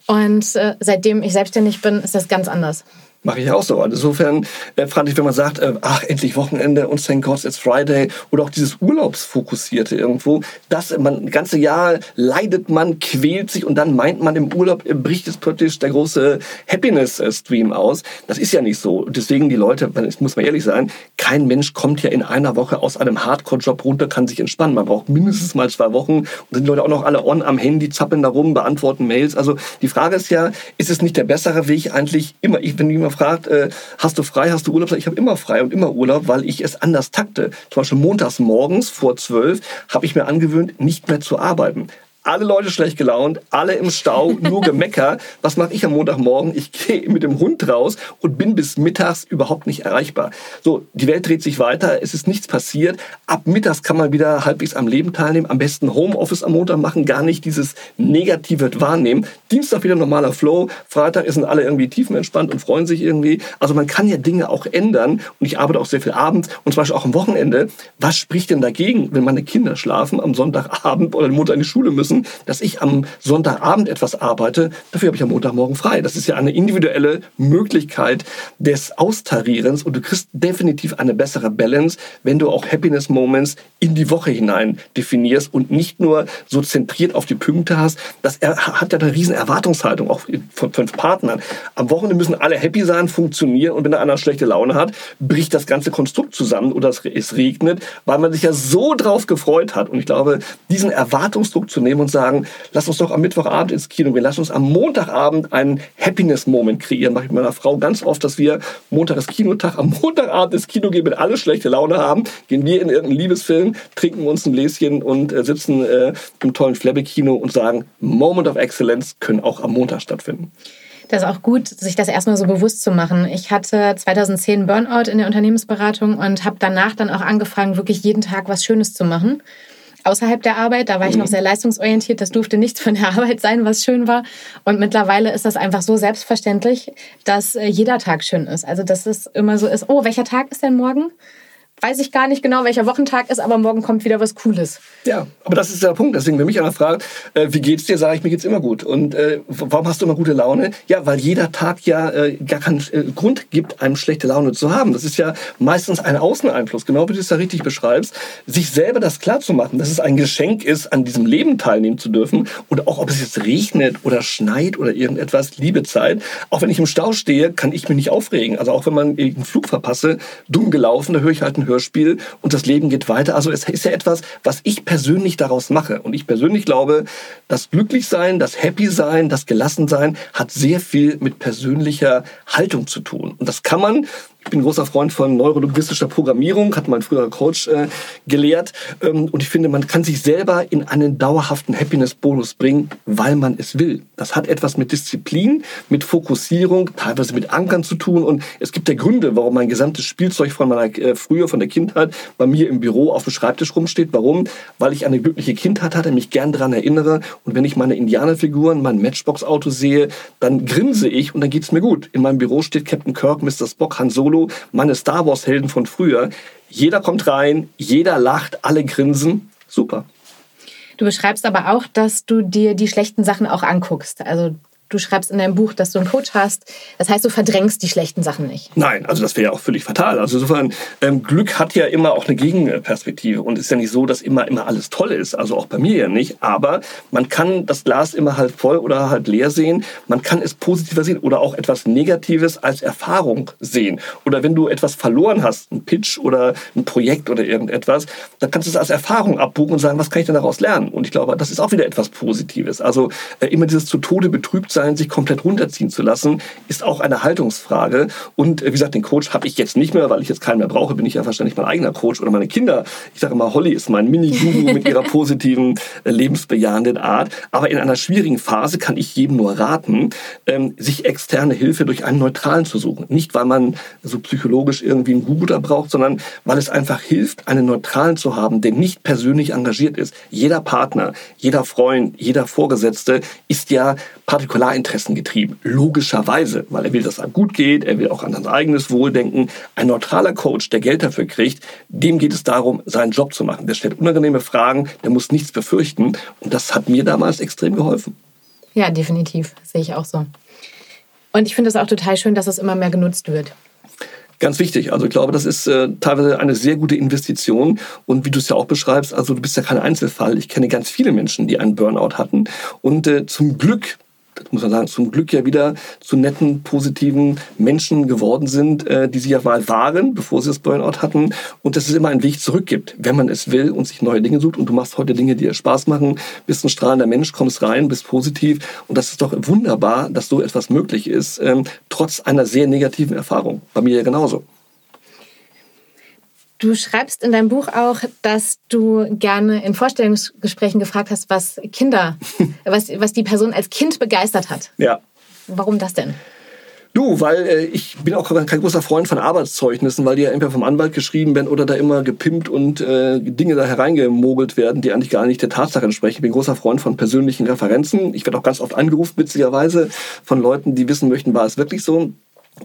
Und äh, seitdem ich selbstständig bin, ist das ganz anders. Mache ich auch so. Insofern äh, fand ich, wenn man sagt, äh, ach, endlich Wochenende und thank God it's Friday oder auch dieses Urlaubsfokussierte irgendwo, das man das ganze Jahr leidet man, quält sich und dann meint man im Urlaub äh, bricht es plötzlich der große Happiness-Stream aus. Das ist ja nicht so. deswegen die Leute, das muss man ehrlich sein, kein Mensch kommt ja in einer Woche aus einem Hardcore-Job runter, kann sich entspannen. Man braucht mindestens mal zwei Wochen und sind die Leute auch noch alle on am Handy, zappeln da rum, beantworten Mails. Also die Frage ist ja, ist es nicht der bessere Weg eigentlich immer, ich, wenn jemand fragt, äh, hast du frei, hast du Urlaub? Ich habe immer frei und immer Urlaub, weil ich es anders takte. Zum Beispiel montags morgens vor zwölf habe ich mir angewöhnt, nicht mehr zu arbeiten alle Leute schlecht gelaunt, alle im Stau, nur Gemecker. Was mache ich am Montagmorgen? Ich gehe mit dem Hund raus und bin bis mittags überhaupt nicht erreichbar. So, die Welt dreht sich weiter, es ist nichts passiert. Ab mittags kann man wieder halbwegs am Leben teilnehmen. Am besten Homeoffice am Montag machen, gar nicht dieses Negative wahrnehmen. Dienstag wieder normaler Flow, Freitag sind alle irgendwie tiefenentspannt und freuen sich irgendwie. Also man kann ja Dinge auch ändern und ich arbeite auch sehr viel abends und zum Beispiel auch am Wochenende. Was spricht denn dagegen, wenn meine Kinder schlafen am Sonntagabend oder die Mutter in die Schule müssen? Dass ich am Sonntagabend etwas arbeite. Dafür habe ich am Montagmorgen frei. Das ist ja eine individuelle Möglichkeit des Austarierens und du kriegst definitiv eine bessere Balance, wenn du auch Happiness Moments in die Woche hinein definierst und nicht nur so zentriert auf die Punkte hast. Das hat ja eine riesen Erwartungshaltung auch von fünf Partnern. Am Wochenende müssen alle happy sein, funktionieren und wenn einer schlechte Laune hat, bricht das ganze Konstrukt zusammen oder es regnet, weil man sich ja so drauf gefreut hat. Und ich glaube, diesen Erwartungsdruck zu nehmen und sagen, lass uns doch am Mittwochabend ins Kino gehen, lass uns am Montagabend einen Happiness-Moment kreieren. Mache ich mit meiner Frau ganz oft, dass wir Montag ist Kinotag, am Montagabend ins Kino gehen, wenn alle schlechte Laune haben, gehen wir in irgendeinen Liebesfilm, trinken uns ein Gläschen und äh, sitzen äh, im tollen Flabbe-Kino und sagen, Moment of Excellence können auch am Montag stattfinden. Das ist auch gut, sich das erstmal so bewusst zu machen. Ich hatte 2010 Burnout in der Unternehmensberatung und habe danach dann auch angefangen, wirklich jeden Tag was Schönes zu machen außerhalb der Arbeit. Da war ich noch mhm. sehr leistungsorientiert. Das durfte nichts von der Arbeit sein, was schön war. Und mittlerweile ist das einfach so selbstverständlich, dass äh, jeder Tag schön ist. Also, dass es immer so ist, oh, welcher Tag ist denn morgen? Weiß ich gar nicht genau, welcher Wochentag ist, aber morgen kommt wieder was Cooles. Ja, aber das ist der Punkt. Deswegen, wenn mich einer fragt, äh, wie geht's dir, sage ich, mir geht's immer gut. Und äh, warum hast du immer gute Laune? Ja, weil jeder Tag ja äh, gar keinen äh, Grund gibt, einem schlechte Laune zu haben. Das ist ja meistens ein Außeneinfluss, genau wie du es da richtig beschreibst. Sich selber das klar zu machen, dass es ein Geschenk ist, an diesem Leben teilnehmen zu dürfen. Und auch ob es jetzt regnet oder schneit oder irgendetwas, liebe Zeit. Auch wenn ich im Stau stehe, kann ich mich nicht aufregen. Also auch wenn man einen Flug verpasse, dumm gelaufen, da höre ich halt einen Hörspiel und das Leben geht weiter. Also es ist ja etwas, was ich persönlich daraus mache. Und ich persönlich glaube, das Glücklichsein, das Happy-Sein, das Gelassensein hat sehr viel mit persönlicher Haltung zu tun. Und das kann man ich bin großer Freund von neurolinguistischer Programmierung, hat mein früherer Coach äh, gelehrt. Ähm, und ich finde, man kann sich selber in einen dauerhaften Happiness-Bonus bringen, weil man es will. Das hat etwas mit Disziplin, mit Fokussierung, teilweise mit Ankern zu tun. Und es gibt ja Gründe, warum mein gesamtes Spielzeug von meiner äh, früher von der Kindheit bei mir im Büro auf dem Schreibtisch rumsteht. Warum? Weil ich eine glückliche Kindheit hatte, mich gern daran erinnere. Und wenn ich meine Indianerfiguren, mein Matchbox-Auto sehe, dann grinse ich und dann geht's mir gut. In meinem Büro steht Captain Kirk, Mr. Spock, Han Solo Solo, meine Star Wars-Helden von früher. Jeder kommt rein, jeder lacht, alle grinsen. Super. Du beschreibst aber auch, dass du dir die schlechten Sachen auch anguckst. Also du schreibst in deinem Buch, dass du einen Coach hast. Das heißt, du verdrängst die schlechten Sachen nicht. Nein, also das wäre ja auch völlig fatal. Also insofern, ähm, Glück hat ja immer auch eine Gegenperspektive und ist ja nicht so, dass immer, immer alles toll ist. Also auch bei mir ja nicht. Aber man kann das Glas immer halb voll oder halb leer sehen. Man kann es positiver sehen oder auch etwas Negatives als Erfahrung sehen. Oder wenn du etwas verloren hast, ein Pitch oder ein Projekt oder irgendetwas, dann kannst du es als Erfahrung abbuchen und sagen, was kann ich denn daraus lernen? Und ich glaube, das ist auch wieder etwas Positives. Also äh, immer dieses zu Tode betrübt sein, sich komplett runterziehen zu lassen, ist auch eine Haltungsfrage. Und äh, wie gesagt, den Coach habe ich jetzt nicht mehr, weil ich jetzt keinen mehr brauche, bin ich ja wahrscheinlich mein eigener Coach oder meine Kinder. Ich sage immer, Holly ist mein Mini-Guru mit ihrer positiven, äh, lebensbejahenden Art. Aber in einer schwierigen Phase kann ich jedem nur raten, ähm, sich externe Hilfe durch einen Neutralen zu suchen. Nicht, weil man so psychologisch irgendwie einen Guru da braucht, sondern weil es einfach hilft, einen Neutralen zu haben, der nicht persönlich engagiert ist. Jeder Partner, jeder Freund, jeder Vorgesetzte ist ja Partikularinteressen getrieben. Logischerweise, weil er will, dass es einem gut geht, er will auch an sein eigenes Wohl denken. Ein neutraler Coach, der Geld dafür kriegt, dem geht es darum, seinen Job zu machen. Der stellt unangenehme Fragen, der muss nichts befürchten. Und das hat mir damals extrem geholfen. Ja, definitiv. Sehe ich auch so. Und ich finde es auch total schön, dass es immer mehr genutzt wird. Ganz wichtig. Also ich glaube, das ist äh, teilweise eine sehr gute Investition. Und wie du es ja auch beschreibst, also du bist ja kein Einzelfall. Ich kenne ganz viele Menschen, die einen Burnout hatten. Und äh, zum Glück das muss man sagen, zum Glück ja wieder zu netten, positiven Menschen geworden sind, äh, die sie ja mal waren, bevor sie das Burnout hatten. Und dass es immer einen Weg zurück gibt, wenn man es will und sich neue Dinge sucht. Und du machst heute Dinge, die dir Spaß machen, bist ein strahlender Mensch, kommst rein, bist positiv. Und das ist doch wunderbar, dass so etwas möglich ist, ähm, trotz einer sehr negativen Erfahrung. Bei mir ja genauso. Du schreibst in deinem Buch auch, dass du gerne in Vorstellungsgesprächen gefragt hast, was Kinder, was, was die Person als Kind begeistert hat. Ja. Warum das denn? Du, weil äh, ich bin auch kein großer Freund von Arbeitszeugnissen, weil die ja entweder vom Anwalt geschrieben werden oder da immer gepimpt und äh, Dinge da hereingemogelt werden, die eigentlich gar nicht der Tatsache entsprechen. Ich bin großer Freund von persönlichen Referenzen. Ich werde auch ganz oft angerufen, witzigerweise, von Leuten, die wissen möchten, war es wirklich so.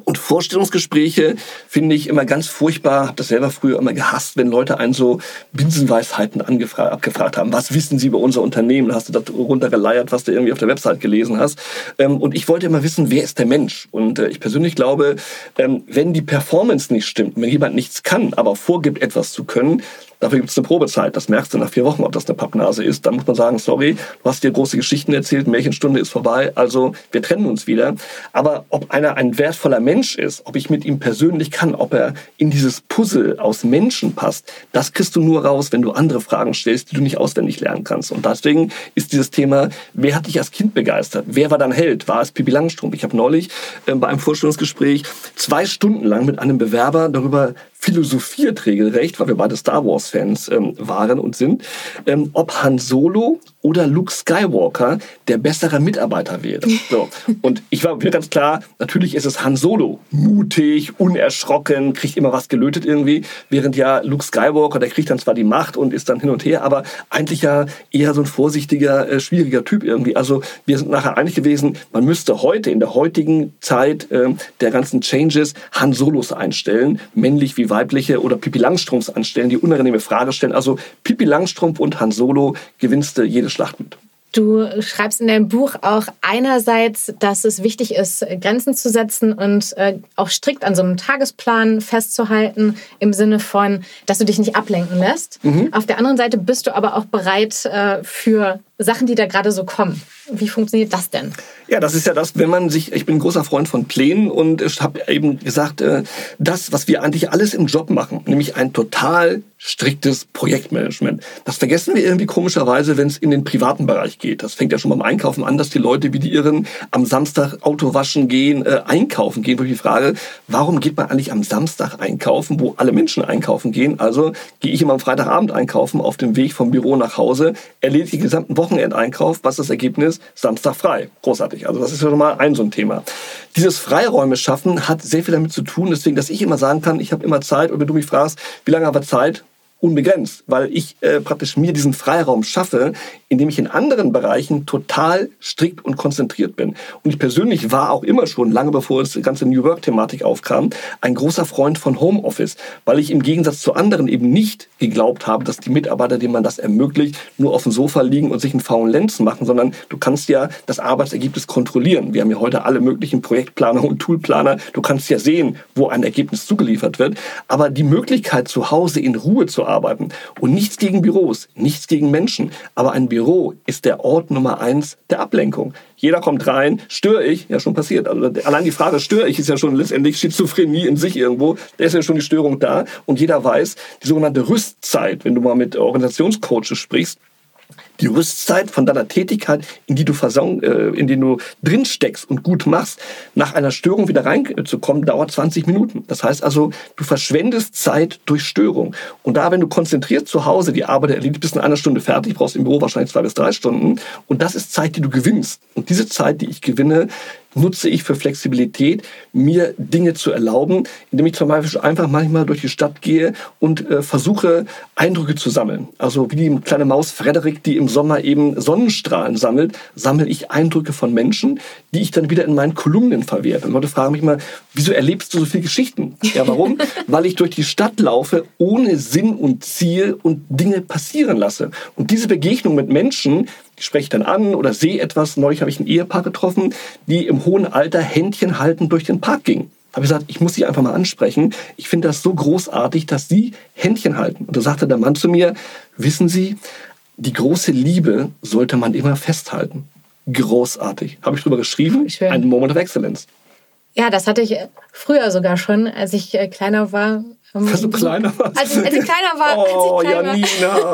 Und Vorstellungsgespräche finde ich immer ganz furchtbar. Habe das selber früher immer gehasst, wenn Leute einen so Binsenweisheiten abgefragt haben. Was wissen Sie über unser Unternehmen? Hast du da runtergeleiert, was du irgendwie auf der Website gelesen hast. Ähm, und ich wollte immer wissen, wer ist der Mensch? Und äh, ich persönlich glaube, ähm, wenn die Performance nicht stimmt, wenn jemand nichts kann, aber vorgibt, etwas zu können, Dafür gibt es eine Probezeit. Das merkst du nach vier Wochen, ob das eine Pappnase ist. Dann muss man sagen, sorry, du hast dir große Geschichten erzählt, Märchenstunde ist vorbei, also wir trennen uns wieder. Aber ob einer ein wertvoller Mensch ist, ob ich mit ihm persönlich kann, ob er in dieses Puzzle aus Menschen passt, das kriegst du nur raus, wenn du andere Fragen stellst, die du nicht auswendig lernen kannst. Und deswegen ist dieses Thema, wer hat dich als Kind begeistert? Wer war dein Held? War es Pippi Langstrumpf? Ich habe neulich äh, bei einem Vorstellungsgespräch zwei Stunden lang mit einem Bewerber darüber philosophiert regelrecht, weil wir beide Star Wars-Fans ähm, waren und sind, ähm, ob Han Solo oder Luke Skywalker der bessere Mitarbeiter wäre. So. Und ich war mir ganz klar, natürlich ist es Han Solo. Mutig, unerschrocken, kriegt immer was gelötet irgendwie. Während ja Luke Skywalker, der kriegt dann zwar die Macht und ist dann hin und her, aber eigentlich ja eher so ein vorsichtiger, äh, schwieriger Typ irgendwie. Also wir sind nachher einig gewesen, man müsste heute, in der heutigen Zeit äh, der ganzen Changes, Han Solos einstellen, männlich wie weibliche oder Pippi Langstrumpfs anstellen, die unangenehme Frage stellen. Also Pippi Langstrumpf und Han Solo gewinnst du jede Schlacht mit. Du schreibst in deinem Buch auch einerseits, dass es wichtig ist, Grenzen zu setzen und äh, auch strikt an so einem Tagesplan festzuhalten, im Sinne von, dass du dich nicht ablenken lässt. Mhm. Auf der anderen Seite bist du aber auch bereit äh, für Sachen, die da gerade so kommen. Wie funktioniert das denn? Ja, das ist ja das, wenn man sich, ich bin ein großer Freund von Plänen und ich habe eben gesagt, äh, das, was wir eigentlich alles im Job machen, nämlich ein total striktes Projektmanagement. Das vergessen wir irgendwie komischerweise, wenn es in den privaten Bereich geht. Das fängt ja schon beim Einkaufen an, dass die Leute wie die Irren am Samstag Auto waschen gehen, äh, einkaufen gehen. Wo ich die Frage, warum geht man eigentlich am Samstag einkaufen, wo alle Menschen einkaufen gehen? Also gehe ich immer am Freitagabend einkaufen, auf dem Weg vom Büro nach Hause, erledige den gesamten Wochenendeinkauf. Was ist das Ergebnis? Samstag frei. Großartig. Also das ist ja schon mal ein so ein Thema. Dieses Freiräume schaffen hat sehr viel damit zu tun, deswegen, dass ich immer sagen kann, ich habe immer Zeit und wenn du mich fragst, wie lange haben wir Zeit? Unbegrenzt, weil ich äh, praktisch mir diesen Freiraum schaffe, indem ich in anderen Bereichen total strikt und konzentriert bin. Und ich persönlich war auch immer schon, lange bevor es die ganze New Work-Thematik aufkam, ein großer Freund von Homeoffice, weil ich im Gegensatz zu anderen eben nicht geglaubt habe, dass die Mitarbeiter, denen man das ermöglicht, nur auf dem Sofa liegen und sich einen faulen Lenz machen, sondern du kannst ja das Arbeitsergebnis kontrollieren. Wir haben ja heute alle möglichen Projektplaner und Toolplaner. Du kannst ja sehen, wo ein Ergebnis zugeliefert wird. Aber die Möglichkeit, zu Hause in Ruhe zu arbeiten und nichts gegen Büros, nichts gegen Menschen, aber ein Büro ist der Ort Nummer eins der Ablenkung. Jeder kommt rein, störe ich, ja schon passiert. Also allein die Frage, störe ich, ist ja schon letztendlich Schizophrenie in sich irgendwo. Da ist ja schon die Störung da. Und jeder weiß, die sogenannte Rüstzeit, wenn du mal mit Organisationscoaches sprichst, die Rüstzeit von deiner Tätigkeit, in die du versong, äh, in die du drin steckst und gut machst, nach einer Störung wieder reinzukommen, dauert 20 Minuten. Das heißt also, du verschwendest Zeit durch Störung. Und da, wenn du konzentriert zu Hause die Arbeit erledigt bist in einer Stunde fertig, brauchst im Büro wahrscheinlich zwei bis drei Stunden. Und das ist Zeit, die du gewinnst. Und diese Zeit, die ich gewinne, nutze ich für Flexibilität, mir Dinge zu erlauben, indem ich zum Beispiel einfach manchmal durch die Stadt gehe und äh, versuche, Eindrücke zu sammeln. Also wie die kleine Maus Frederik, die im Sommer eben Sonnenstrahlen sammelt, sammle ich Eindrücke von Menschen, die ich dann wieder in meinen Kolumnen verwerte. Und Leute fragen mich mal, wieso erlebst du so viele Geschichten? Ja, warum? Weil ich durch die Stadt laufe, ohne Sinn und Ziel und Dinge passieren lasse. Und diese Begegnung mit Menschen, spreche ich dann an oder sehe etwas. Neulich habe ich ein Ehepaar getroffen, die im hohen Alter Händchen halten durch den Park ging. Habe ich gesagt, ich muss sie einfach mal ansprechen. Ich finde das so großartig, dass sie Händchen halten. Und da sagte der Mann zu mir, wissen Sie, die große Liebe sollte man immer festhalten. Großartig. Habe ich drüber geschrieben. Schön. Ein Moment of Excellence. Ja, das hatte ich früher sogar schon, als ich äh, kleiner war. Als du kleiner warst? Als, als ich kleiner war. Oh, als ich klein Janina.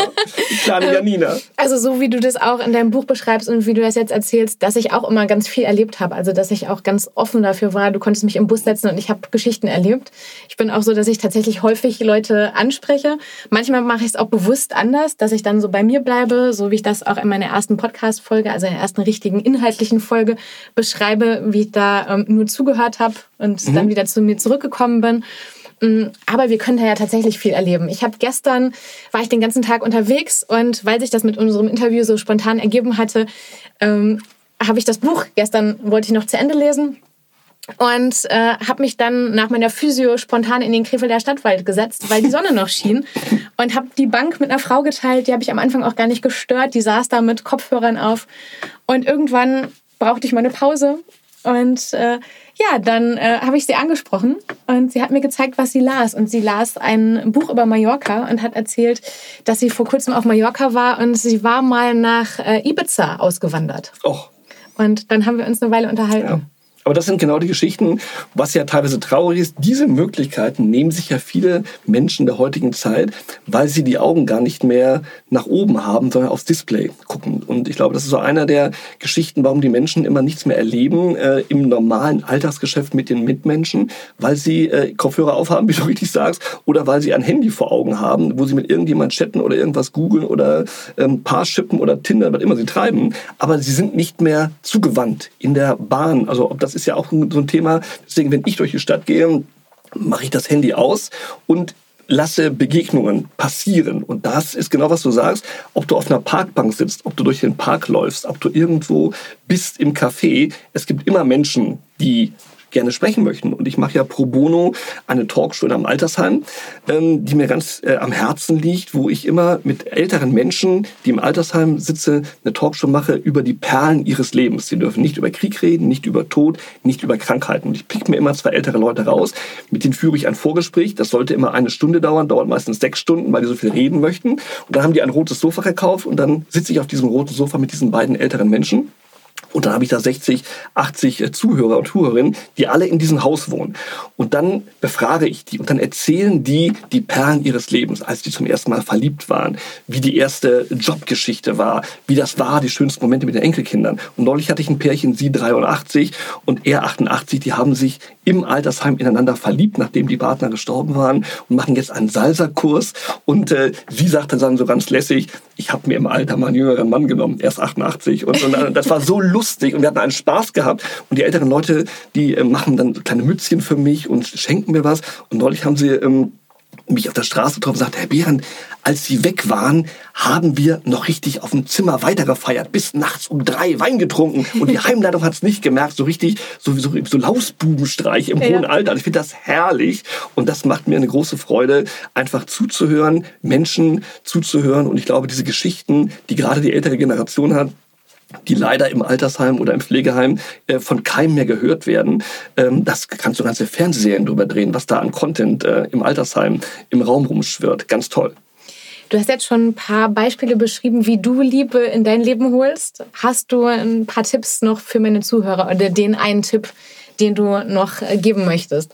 Die kleine ähm, Janina. Also so wie du das auch in deinem Buch beschreibst und wie du das jetzt erzählst, dass ich auch immer ganz viel erlebt habe. Also dass ich auch ganz offen dafür war. Du konntest mich im Bus setzen und ich habe Geschichten erlebt. Ich bin auch so, dass ich tatsächlich häufig Leute anspreche. Manchmal mache ich es auch bewusst anders, dass ich dann so bei mir bleibe, so wie ich das auch in meiner ersten Podcast-Folge, also in der ersten richtigen inhaltlichen Folge beschreibe, wie ich da ähm, nur zugehört habe und mhm. dann wieder zu mir zurückgekommen bin. Mm, aber wir können da ja tatsächlich viel erleben. Ich habe gestern, war ich den ganzen Tag unterwegs und weil sich das mit unserem Interview so spontan ergeben hatte, ähm, habe ich das Buch gestern, wollte ich noch zu Ende lesen und äh, habe mich dann nach meiner Physio spontan in den Krefelder Stadtwald gesetzt, weil die Sonne noch schien und habe die Bank mit einer Frau geteilt, die habe ich am Anfang auch gar nicht gestört, die saß da mit Kopfhörern auf und irgendwann brauchte ich mal eine Pause und äh, ja, dann äh, habe ich sie angesprochen und sie hat mir gezeigt, was sie las. Und sie las ein Buch über Mallorca und hat erzählt, dass sie vor kurzem auf Mallorca war und sie war mal nach äh, Ibiza ausgewandert. Och. Und dann haben wir uns eine Weile unterhalten. Ja. Aber das sind genau die Geschichten, was ja teilweise traurig ist. Diese Möglichkeiten nehmen sich ja viele Menschen der heutigen Zeit, weil sie die Augen gar nicht mehr nach oben haben, sondern aufs Display gucken. Und ich glaube, das ist so einer der Geschichten, warum die Menschen immer nichts mehr erleben äh, im normalen Alltagsgeschäft mit den Mitmenschen, weil sie äh, Kopfhörer aufhaben, wie du richtig sagst, oder weil sie ein Handy vor Augen haben, wo sie mit irgendjemand chatten oder irgendwas googeln oder ähm, Paarshippen oder Tinder, was immer sie treiben. Aber sie sind nicht mehr zugewandt in der Bahn. Also ob das ist ja auch so ein Thema. Deswegen, wenn ich durch die Stadt gehe, mache ich das Handy aus und lasse Begegnungen passieren. Und das ist genau, was du sagst. Ob du auf einer Parkbank sitzt, ob du durch den Park läufst, ob du irgendwo bist im Café. Es gibt immer Menschen, die gerne sprechen möchten. Und ich mache ja pro bono eine Talkshow in einem Altersheim, ähm, die mir ganz äh, am Herzen liegt, wo ich immer mit älteren Menschen, die im Altersheim sitze, eine Talkshow mache über die Perlen ihres Lebens. Sie dürfen nicht über Krieg reden, nicht über Tod, nicht über Krankheiten. Und ich pick mir immer zwei ältere Leute raus, mit denen führe ich ein Vorgespräch. Das sollte immer eine Stunde dauern, dauert meistens sechs Stunden, weil die so viel reden möchten. Und dann haben die ein rotes Sofa gekauft und dann sitze ich auf diesem roten Sofa mit diesen beiden älteren Menschen. Und dann habe ich da 60, 80 äh, Zuhörer und Zuhörerinnen, die alle in diesem Haus wohnen. Und dann befrage ich die und dann erzählen die die Perlen ihres Lebens, als die zum ersten Mal verliebt waren, wie die erste Jobgeschichte war, wie das war, die schönsten Momente mit den Enkelkindern. Und neulich hatte ich ein Pärchen, sie 83 und er 88, die haben sich im Altersheim ineinander verliebt, nachdem die Partner gestorben waren und machen jetzt einen Salsa-Kurs. Und äh, sie sagte dann so ganz lässig, ich habe mir im Alter mal einen jüngeren Mann genommen, erst 88. Und, und das war so lustig und wir hatten einen Spaß gehabt. Und die älteren Leute, die äh, machen dann kleine Mützchen für mich und schenken mir was. Und neulich haben sie... Ähm, mich auf der Straße getroffen und sagte, Herr Behrendt, als Sie weg waren, haben wir noch richtig auf dem Zimmer weitergefeiert, bis nachts um drei Wein getrunken und die Heimleitung hat es nicht gemerkt, so richtig, so, so, so Lausbubenstreich im ja. hohen Alter. Ich finde das herrlich und das macht mir eine große Freude, einfach zuzuhören, Menschen zuzuhören und ich glaube, diese Geschichten, die gerade die ältere Generation hat, die leider im Altersheim oder im Pflegeheim äh, von keinem mehr gehört werden. Ähm, das kannst du ganze Fernsehserien drüber drehen, was da an Content äh, im Altersheim im Raum rumschwirrt. Ganz toll. Du hast jetzt schon ein paar Beispiele beschrieben, wie du Liebe in dein Leben holst. Hast du ein paar Tipps noch für meine Zuhörer oder den einen Tipp, den du noch äh, geben möchtest?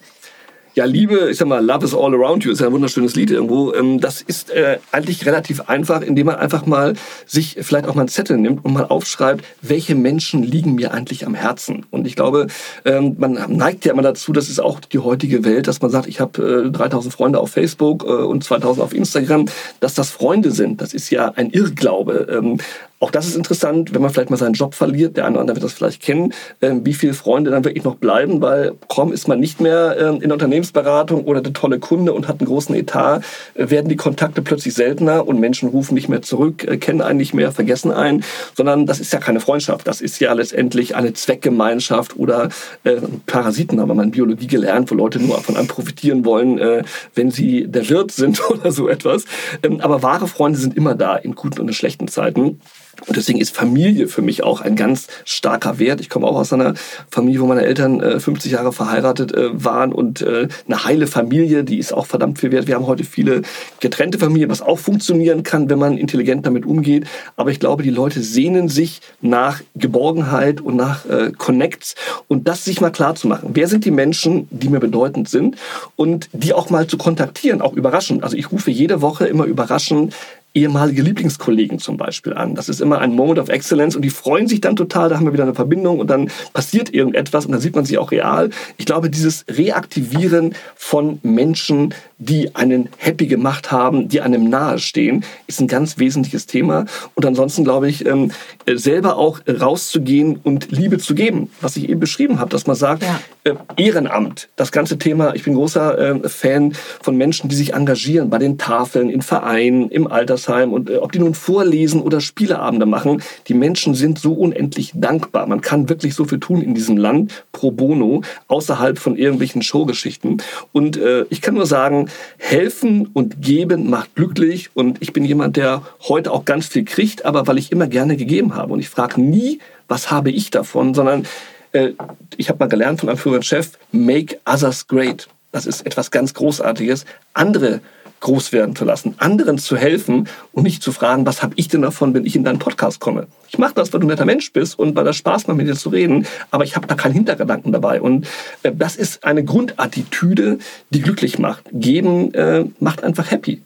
Ja, Liebe, ich sag mal, Love is all around you ist ja ein wunderschönes Lied irgendwo. Ähm, das ist äh, eigentlich relativ einfach, indem man einfach mal sich vielleicht auch mal einen Zettel nimmt und mal aufschreibt, welche Menschen liegen mir eigentlich am Herzen. Und ich glaube, ähm, man neigt ja immer dazu, das ist auch die heutige Welt, dass man sagt, ich habe 3000 äh, Freunde auf Facebook äh, und 2000 auf Instagram, dass das Freunde sind. Das ist ja ein Irrglaube. Ähm, auch das ist interessant, wenn man vielleicht mal seinen Job verliert, der eine oder andere wird das vielleicht kennen, wie viele Freunde dann wirklich noch bleiben, weil kaum ist man nicht mehr in der Unternehmensberatung oder der tolle Kunde und hat einen großen Etat, äh, werden die Kontakte plötzlich seltener und Menschen rufen nicht mehr zurück, äh, kennen einen nicht mehr, vergessen einen, sondern das ist ja keine Freundschaft, das ist ja letztendlich eine Zweckgemeinschaft oder äh, Parasiten, haben wir mal in Biologie gelernt, wo Leute nur von einem profitieren wollen, äh, wenn sie der Wirt sind oder so etwas. Ähm, aber wahre Freunde sind immer da, in guten und in schlechten Zeiten. Und deswegen ist Familie für mich auch ein ganz starker Wert. Ich komme auch aus einer Familie, wo meine Eltern äh, 50 Jahre verheiratet äh, waren und äh, eine heile Familie, die ist auch verdammt viel wert. Wir haben heute viele getrennte Familien, was auch funktionieren kann, wenn man intelligent damit umgeht. Aber ich glaube, die Leute sehnen sich nach Geborgenheit und nach äh, Connects und das sich mal klar zu machen. Wer sind die Menschen, die mir bedeutend sind und die auch mal zu kontaktieren, auch überraschend. Also ich rufe jede Woche immer überraschend ehemalige Lieblingskollegen zum Beispiel an. Das ist immer ein Moment of Excellence und die freuen sich dann total, da haben wir wieder eine Verbindung und dann passiert irgendetwas und dann sieht man sie auch real. Ich glaube, dieses Reaktivieren von Menschen, die einen happy gemacht haben, die einem nahestehen, ist ein ganz wesentliches Thema. Und ansonsten glaube ich, ähm, selber auch rauszugehen und Liebe zu geben, was ich eben beschrieben habe, dass man sagt, ja. Äh, Ehrenamt, das ganze Thema, ich bin großer ähm, Fan von Menschen, die sich engagieren bei den Tafeln, in Vereinen, im Alters Altersheim und äh, ob die nun vorlesen oder Spieleabende machen, die Menschen sind so unendlich dankbar. Man kann wirklich so viel tun in diesem Land pro bono, außerhalb von irgendwelchen Showgeschichten. Und äh, ich kann nur sagen, helfen und geben macht glücklich. Und ich bin jemand, der heute auch ganz viel kriegt, aber weil ich immer gerne gegeben habe. Und ich frage nie, was habe ich davon, sondern äh, ich habe mal gelernt von einem früheren Chef, make others great. Das ist etwas ganz Großartiges. Andere groß werden zu lassen, anderen zu helfen und nicht zu fragen, was habe ich denn davon, wenn ich in deinen Podcast komme. Ich mache das, weil du ein netter Mensch bist und weil das Spaß macht, mit dir zu reden, aber ich habe da keinen Hintergedanken dabei. Und äh, das ist eine Grundattitüde, die glücklich macht. Geben äh, macht einfach happy.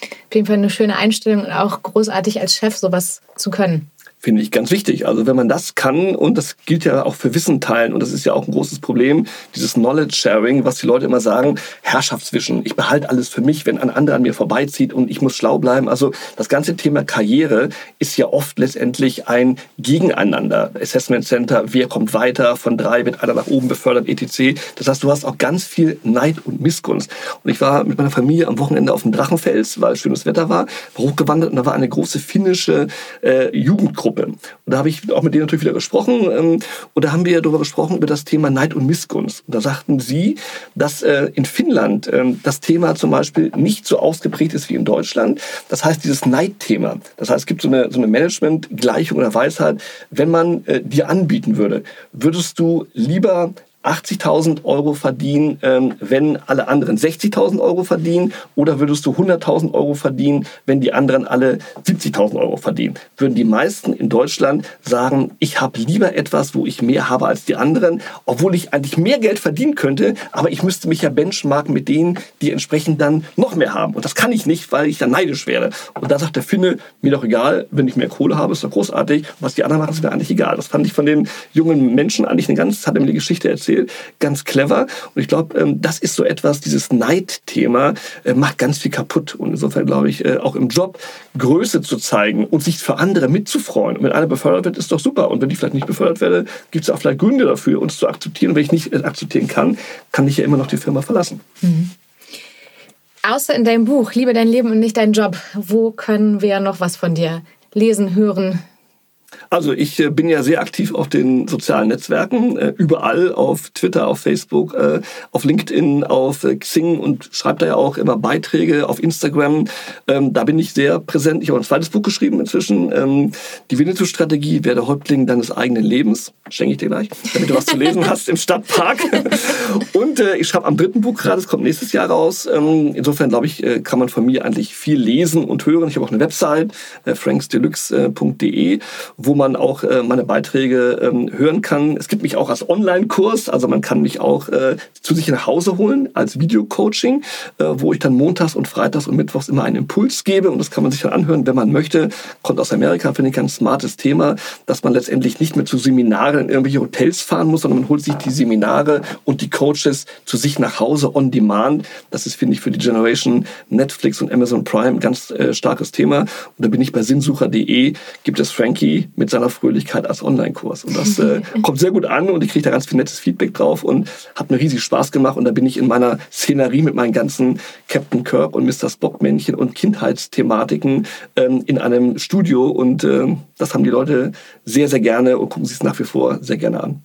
Auf jeden Fall eine schöne Einstellung und auch großartig als Chef sowas zu können finde ich ganz wichtig. Also wenn man das kann, und das gilt ja auch für Wissen teilen, und das ist ja auch ein großes Problem, dieses Knowledge Sharing, was die Leute immer sagen, Herrschaftswischen, ich behalte alles für mich, wenn ein anderer an mir vorbeizieht und ich muss schlau bleiben. Also das ganze Thema Karriere ist ja oft letztendlich ein Gegeneinander. Assessment Center, wer kommt weiter, von drei wird einer nach oben befördert, etc. Das heißt, du hast auch ganz viel Neid und Missgunst. Und ich war mit meiner Familie am Wochenende auf dem Drachenfels, weil schönes Wetter war, hochgewandert und da war eine große finnische äh, Jugendgruppe Gruppe. Und da habe ich auch mit denen natürlich wieder gesprochen. Ähm, und da haben wir darüber gesprochen, über das Thema Neid und Missgunst. Und da sagten sie, dass äh, in Finnland ähm, das Thema zum Beispiel nicht so ausgeprägt ist wie in Deutschland. Das heißt, dieses Neidthema. Das heißt, es gibt so eine, so eine Management-Gleichung oder Weisheit. Wenn man äh, dir anbieten würde, würdest du lieber 80.000 Euro verdienen, ähm, wenn alle anderen 60.000 Euro verdienen? Oder würdest du 100.000 Euro verdienen, wenn die anderen alle 70.000 Euro verdienen? Würden die meisten in Deutschland sagen, ich habe lieber etwas, wo ich mehr habe als die anderen, obwohl ich eigentlich mehr Geld verdienen könnte, aber ich müsste mich ja benchmarken mit denen, die entsprechend dann noch mehr haben. Und das kann ich nicht, weil ich dann neidisch werde. Und da sagt der Finne, mir doch egal, wenn ich mehr Kohle habe, ist doch großartig. Was die anderen machen, ist mir eigentlich egal. Das fand ich von den jungen Menschen eigentlich eine ganz, hat er mir die Geschichte erzählt, erzählt, ganz clever. Und ich glaube, ähm, das ist so etwas, dieses Neidthema äh, macht ganz viel kaputt. Und insofern glaube ich, äh, auch im Job Größe zu zeigen und sich für andere mitzufreuen. Und wenn einer befördert wird, ist doch super. Und wenn ich vielleicht nicht befördert werde, gibt es auch vielleicht Gründe dafür, uns zu akzeptieren. Und wenn ich nicht äh, akzeptieren kann, kann ich ja immer noch die Firma verlassen. Mhm. Außer in deinem Buch Liebe dein Leben und nicht dein Job, wo können wir noch was von dir lesen, hören, also ich äh, bin ja sehr aktiv auf den sozialen Netzwerken, äh, überall auf Twitter, auf Facebook, äh, auf LinkedIn, auf Xing und schreibe da ja auch immer Beiträge auf Instagram. Ähm, da bin ich sehr präsent. Ich habe ein zweites Buch geschrieben inzwischen, ähm, die Winnetou-Strategie, werde Häuptling deines eigenen Lebens. Schenke ich dir gleich, damit du was zu lesen hast im Stadtpark. und ich schreibe am dritten Buch gerade, das kommt nächstes Jahr raus. Ähm, insofern glaube ich, kann man von mir eigentlich viel lesen und hören. Ich habe auch eine Website, franksdeluxe.de, wo man auch äh, meine Beiträge ähm, hören kann. Es gibt mich auch als Online-Kurs, also man kann mich auch äh, zu sich nach Hause holen als Videocoaching, äh, wo ich dann montags und freitags und mittwochs immer einen Impuls gebe und das kann man sich dann anhören, wenn man möchte. Kommt aus Amerika, finde ich ein smartes Thema, dass man letztendlich nicht mehr zu Seminaren in irgendwelche Hotels fahren muss, sondern man holt sich die Seminare und die Coaches zu sich nach Hause on demand. Das ist, finde ich, für die Generation Netflix und Amazon Prime ein ganz äh, starkes Thema. Und da bin ich bei sinnsucher.de, gibt es Frankie mit seiner Fröhlichkeit als Online-Kurs. Und das äh, kommt sehr gut an und ich kriege da ganz viel nettes Feedback drauf und hat mir riesig Spaß gemacht. Und da bin ich in meiner Szenerie mit meinen ganzen Captain Kirk und Mr. Spock-Männchen und Kindheitsthematiken ähm, in einem Studio. Und äh, das haben die Leute sehr, sehr gerne und gucken sich es nach wie vor sehr gerne an.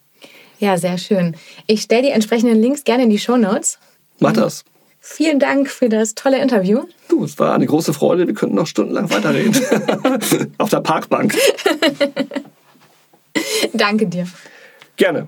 Ja, sehr schön. Ich stelle die entsprechenden Links gerne in die Show Notes. Mach das. Vielen Dank für das tolle Interview. Du, es war eine große Freude. Wir könnten noch stundenlang weiterreden. Auf der Parkbank. Danke dir. Gerne.